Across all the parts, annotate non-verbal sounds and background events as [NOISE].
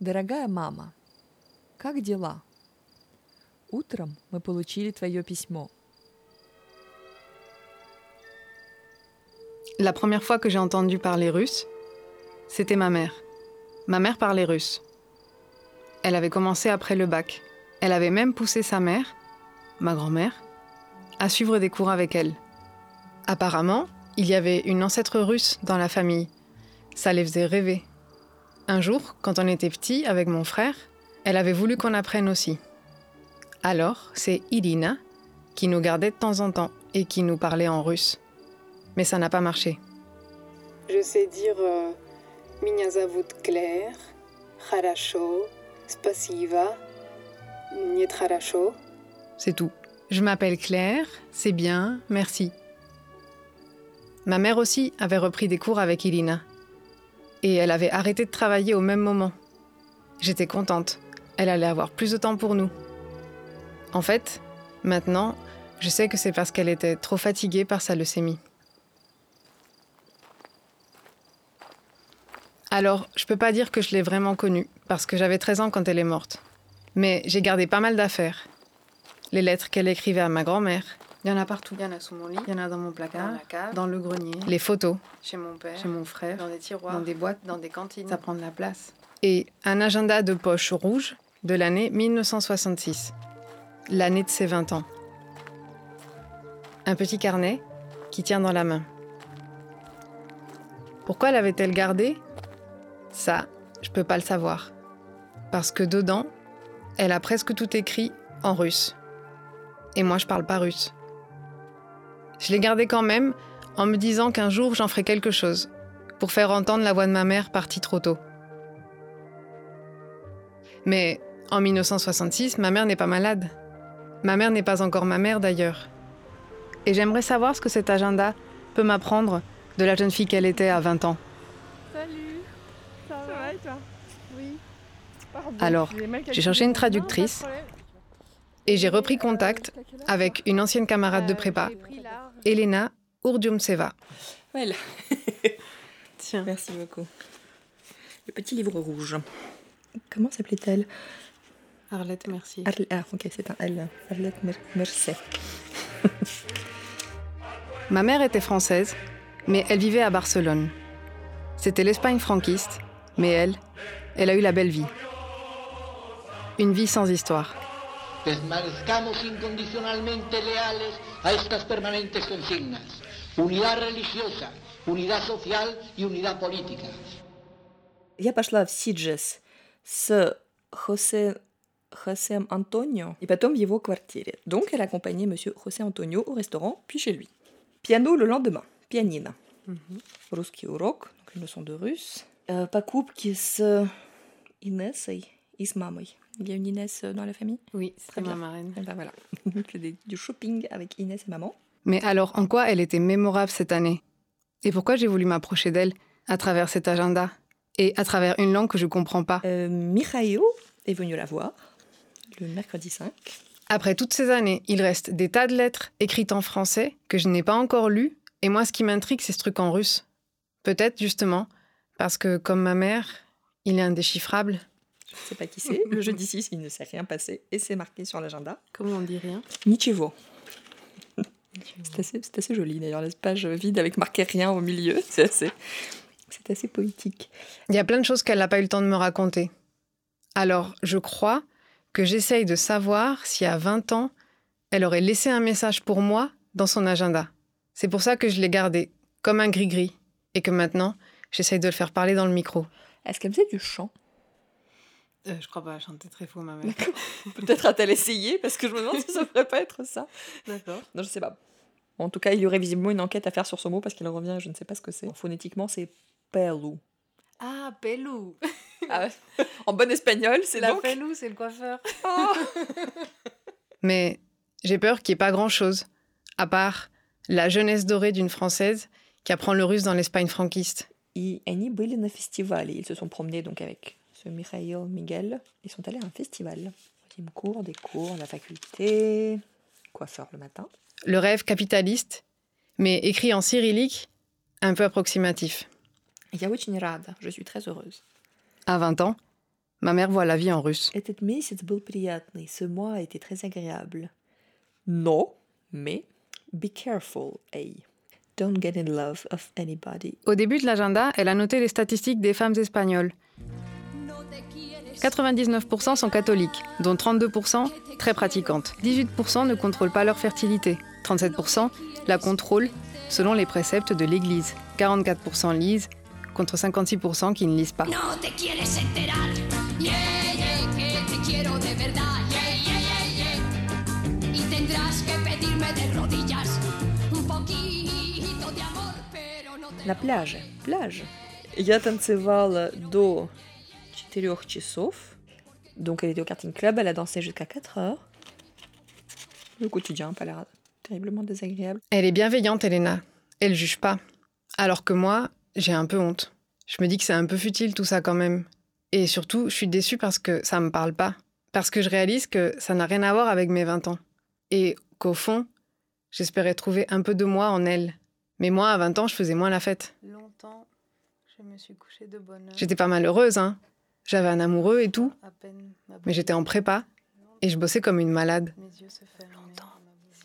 Дорогая мама, как дела? Утром мы получили твое письмо. La première fois que j'ai entendu parler russe, c'était ma mère. Ma mère parlait russe. Elle avait commencé après le bac. Elle avait même poussé sa mère, ma grand-mère, à suivre des cours avec elle. Apparemment, il y avait une ancêtre russe dans la famille. Ça les faisait rêver. un jour, quand on était petit avec mon frère, elle avait voulu qu'on apprenne aussi. Alors, c'est Irina qui nous gardait de temps en temps et qui nous parlait en russe. Mais ça n'a pas marché. Je sais dire euh, Minya zavut Claire, Harasho, Spasiva, C'est tout. Je m'appelle Claire, c'est bien, merci. Ma mère aussi avait repris des cours avec Irina et elle avait arrêté de travailler au même moment. J'étais contente. Elle allait avoir plus de temps pour nous. En fait, maintenant, je sais que c'est parce qu'elle était trop fatiguée par sa leucémie. Alors, je peux pas dire que je l'ai vraiment connue, parce que j'avais 13 ans quand elle est morte. Mais j'ai gardé pas mal d'affaires. Les lettres qu'elle écrivait à ma grand-mère. Il y en a partout. Il y en a sous mon lit, Il y en a dans mon placard, dans la cave, dans le grenier. Les photos, chez mon père, chez mon frère, dans des tiroirs, dans des boîtes, dans des cantines. ça prend de la place. Et un agenda de poche rouge de l'année 1966. L'année de ses 20 ans. Un petit carnet qui tient dans la main. Pourquoi l'avait-elle gardé? Ça, je peux pas le savoir. Parce que dedans, elle a presque tout écrit en russe. Et moi, je parle pas russe. Je l'ai gardé quand même en me disant qu'un jour j'en ferai quelque chose pour faire entendre la voix de ma mère partie trop tôt. Mais en 1966, ma mère n'est pas malade. Ma mère n'est pas encore ma mère d'ailleurs. Et j'aimerais savoir ce que cet agenda peut m'apprendre de la jeune fille qu'elle était à 20 ans. Salut, ça, va, et toi? Oui. Pardon, Alors, j'ai cherché une traductrice Non, et j'ai repris contact avec une ancienne camarade de prépa. Elena Urdiumtseva. Voilà. [LAUGHS] Tiens. Merci beaucoup. Le petit livre rouge. Comment s'appelait-elle? Arlette, merci. Arle- Ah, ok, c'est un L. Arlette Mer- Mercet. Ma mère était française, mais elle vivait à Barcelone. C'était l'Espagne franquiste, mais elle, elle a eu la belle vie. Une vie sans histoire Permanezcamos incondicionalmente leales a estas permanentes consignas. Unidad religiosa, unidad social y unidad política. Я пошла в Сиджес с Хосе, Хосем Антонио et потом в его квартире. Donc elle accompagnait monsieur José Antonio au restaurant, puis chez lui. Piano le lendemain, pianine. Русский урок, donc une leçon de russe. Euh, покупки с Инессой il y a une Inès euh, dans la famille Oui, c'est très ma bien. Et eh ben voilà, [LAUGHS] du shopping avec Inès et maman. Mais alors, en quoi elle était mémorable cette année? Et pourquoi j'ai voulu m'approcher d'elle? À travers cet agenda? Et à travers une langue que je ne comprends pas? Euh, est venu la voir le mercredi 5. Après toutes ces années, il reste des tas de lettres écrites en français que je n'ai pas encore lues, et moi ce qui m'intrigue, c'est ce truc en russe. Peut-être justement, parce que comme ma mère, il est indéchiffrable. Je ne sais pas qui c'est. Le jeudi 6, il ne s'est rien passé et c'est marqué sur l'agenda. Comment on dit rien? Nichevo. C'est assez, c'est assez joli d'ailleurs, la page vide avec marqué rien au milieu. C'est assez, c'est assez poétique. Il y a plein de choses qu'elle n'a pas eu le temps de me raconter. Alors, je crois que j'essaye de savoir si à 20 ans, elle aurait laissé un message pour moi dans son agenda. C'est pour ça que je l'ai gardé, comme un gris-gris, et que maintenant, j'essaye de le faire parler dans le micro. Est-ce qu'elle faisait du chant? Euh, je crois pas, chanter très faux, ma mère. Peut-être a-t-elle essayé, parce que je me demande si ça pourrait pas être ça. D'accord. Non, je sais pas. En tout cas, il y aurait visiblement une enquête à faire sur ce mot, parce qu'il revient, je ne sais pas ce que c'est. Phonétiquement, c'est pelou. Ah, pelou ah, En bon espagnol, c'est La donc... pelou, c'est le coiffeur. Oh. [LAUGHS] Mais j'ai peur qu'il n'y ait pas grand-chose, à part la jeunesse dorée d'une Française qui apprend le russe dans l'Espagne franquiste. Ils se sont promenés donc avec ce Miguel, ils sont allés à un festival. Ils me cours, des cours, la faculté, coiffeur le matin. Le rêve capitaliste, mais écrit en cyrillique, un peu approximatif. Yaouchinirad, je suis très heureuse. À 20 ans, ma mère voit la vie en russe. Ce mois a été très agréable. Non, mais be careful, hey. Don't get in love of anybody. Au début de l'agenda, elle a noté les statistiques des femmes espagnoles. 99% sont catholiques, dont 32% très pratiquantes. 18% ne contrôlent pas leur fertilité. 37% la contrôlent selon les préceptes de l'Église. 44% lisent, contre 56% qui ne lisent pas. No te quieres enterar, yeah, yeah, que te quiero de verdad, yeah, yeah, yeah, yeah. Y tendrás que pedirme de rodillas un poquito de amor, pero no te На пляже. Пляж. Я танцевала до 4 часов. Donc elle était au karting club, elle a dansé jusqu'à 4 heures. Le quotidien n'a pas l'air terriblement désagréable. Elle est bienveillante, Elena. Elle juge pas. Alors que moi, j'ai un peu honte. Je me dis que c'est un peu futile tout ça quand même. Et surtout, je suis déçue parce que ça me parle pas. Parce que je réalise que ça n'a rien à voir avec mes 20 ans. Et qu'au fond, j'espérais trouver un peu de moi en elle. Mais moi, à 20 ans, je faisais moins la fête. Longtemps, je me suis couchée de bonne heure. J'étais pas malheureuse, hein. J'avais un amoureux et tout. Mais j'étais en prépa et je bossais comme une malade. Mes yeux se fermaient. Longtemps,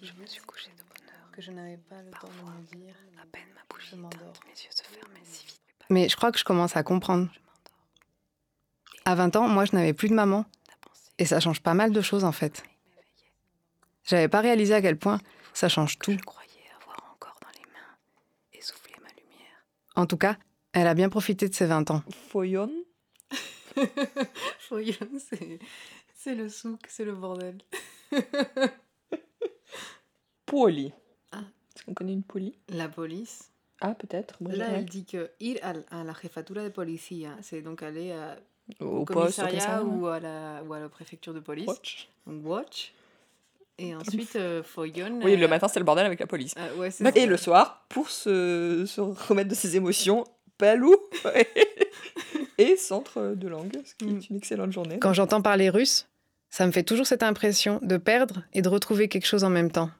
je me suis couchée de bonne heure. Que je n'avais pas le temps de me dire. À peine ma bouche m'endors. Mes yeux se fermaient si vite. Mais je crois que je commence à comprendre. À 20 ans, moi, je n'avais plus de maman. Et ça change pas mal de choses, en fait. J'avais pas réalisé à quel point ça change tout. Je croyais avoir encore dans les mains essoufflé ma lumière. En tout cas, elle a bien profité de ses 20 ans. Foyon. [LAUGHS] Foyon, c'est, c'est le souk, c'est le bordel. [LAUGHS] Poli. Ah. Est-ce qu'on connaît une poli La police. Ah, peut-être. Là, elle dit que ir à, la jefatura de policía, c'est donc aller à- Au au poste, commissariat commissariat. ou à, la, ou à la préfecture de police. Watch. Donc, watch. Et ensuite, euh, Foyon. Oui, euh, le matin, c'est le bordel avec la police. ah, ouais, c'est Et ça. le soir, pour se, se remettre de ses émotions, palou [LAUGHS] et centre de langue, ce qui Mm. est une excellente journée. Quand j'entends parler russe, ça me fait toujours cette impression de perdre et de retrouver quelque chose en même temps.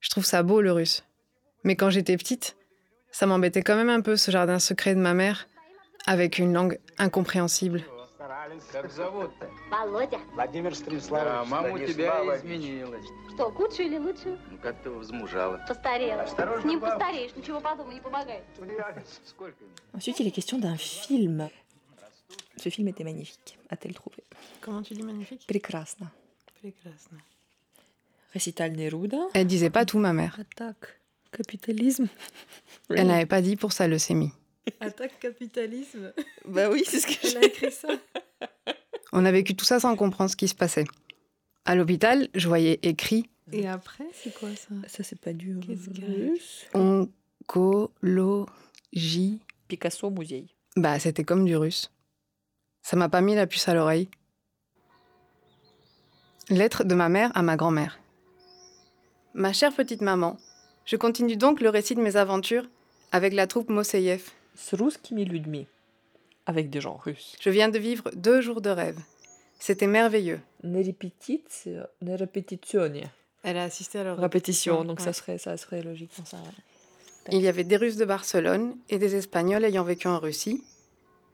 Je trouve ça beau, le russe. Mais quand j'étais petite, ça m'embêtait quand même un peu ce jardin secret de ma mère, avec une langue incompréhensible. Как зовут-то? Володя, Владимир Станиславович. Да, мама у тебя изменилась. что, к лучше или лучше? Ну, как ты возмужала. Постарела. Осторожно, С ним папа. постареешь, ничего подумай, не помогает. Сколько ему? Ensuite, il est question d'un film. Ce film était magnifique, a-t-elle trouvé. Comment tu dis magnifique Прекрасно. Прекрасно. Récital Neruda. Elle disait pas tout, ma mère. Attaque. Capitalisme. Elle n'avait pas dit pour sa leucémie. [LAUGHS] Attaque capitalisme. Bah oui, c'est ce que a écrit ça. [LAUGHS] On a vécu tout ça sans comprendre ce qui se passait. À l'hôpital, je voyais écrit Et après, c'est quoi ça? Ça, c'est pas du Qu'est-ce qu'il y a russe. oncologie. Picasso, musée. Bah, c'était comme du russe. Ça m'a pas mis la puce à l'oreille. Lettre de ma mère à ma grand-mère. Ma chère petite maman, je continue donc le récit de mes aventures avec la troupe Moseyev С русскими людьми. Avec des gens russes. Je viens de vivre deux jours de rêve. C'était merveilleux. На репетиции, на репетиционе. Elle a assisté à leur Répétition, donc ouais. ça serait, ça serait logiquement ça. ouais. Il y avait des Russes de Barcelone et des Espagnols ayant vécu en Russie.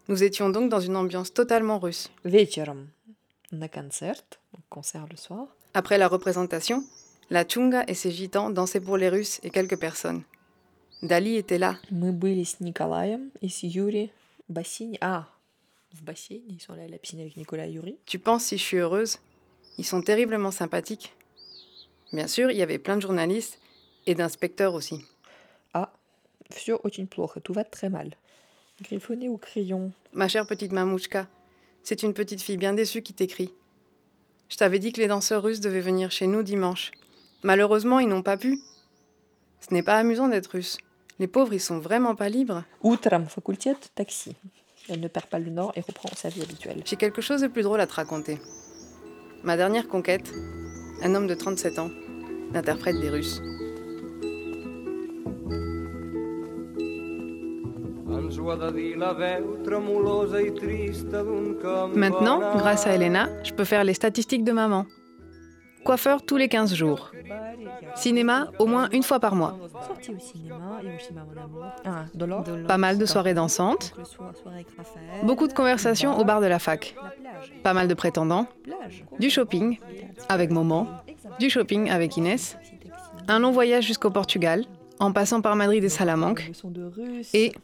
Nous étions donc dans une ambiance totalement russe. Вечером на концерт, donc concert le soir. Après la représentation, la Tchunga et ses gitans dansaient pour les Russes et quelques personnes. Dali était là. Мы были с Николаем и с Юри в бассейне. А, в бассейне, ils sont allés à la piscine avec Nicolas et Yuri. Tu penses si je suis heureuse Ils sont terriblement sympathiques. Bien sûr, il y avait plein de journalistes et d'inspecteurs aussi. А, все очень плохо, tout va très mal. Griffonné au crayon. Ma chère petite Mamouchka, c'est une petite fille bien déçue qui t'écrit. Je t'avais dit que les danseurs russes devaient venir chez nous dimanche. Malheureusement, ils n'ont pas pu. Ce n'est pas amusant d'être russe. Les pauvres, ils sont vraiment pas libres. Ou facultet, taxi. Elle ne perd pas le nord et reprend sa vie habituelle. J'ai quelque chose de plus drôle à te raconter. Ma dernière conquête, un homme de 37 ans, l'interprète des Russes. Maintenant, grâce à Elena, je peux faire les statistiques de maman. Coiffeur tous les 15 jours. Cinéma au moins une fois par mois. Ah. Pas mal de soirées dansantes. Beaucoup de conversations au bar de la fac. Pas mal de prétendants, du shopping avec Moment, du shopping avec Inès, un long voyage jusqu'au Portugal, en passant par Madrid et Salamanque, et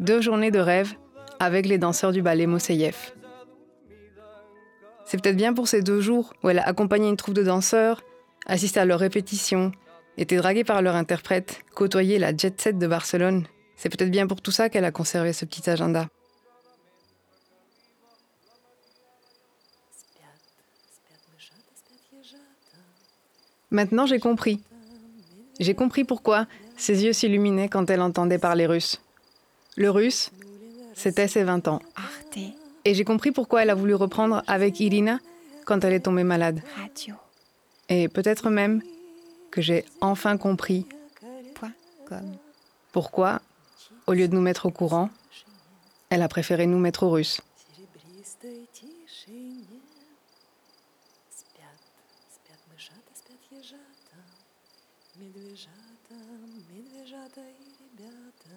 deux journées de rêve avec les danseurs du ballet Mousseïef. C'est peut-être bien pour ces deux jours où elle a accompagné une troupe de danseurs, assisté à leurs répétitions, été draguée par leur interprète, côtoyé la jet set de Barcelone. C'est peut-être bien pour tout ça qu'elle a conservé ce petit agenda. Maintenant, j'ai compris. J'ai compris pourquoi ses yeux s'illuminaient quand elle entendait parler russe. Le russe, c'était ses 20 ans. Arte Et j'ai compris pourquoi elle a voulu reprendre avec Irina quand elle est tombée malade. Radio. Et peut-être même que j'ai enfin compris Point com. pourquoi, au lieu de nous mettre au courant, elle a préféré nous mettre aux Russes. серебристой тишине Спят, спят мышата, спят ежата Медвежата, медвежата и ребята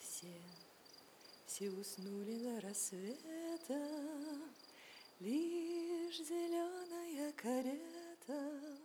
Все, Все уснули до рассвета, Лишь зеленая карета.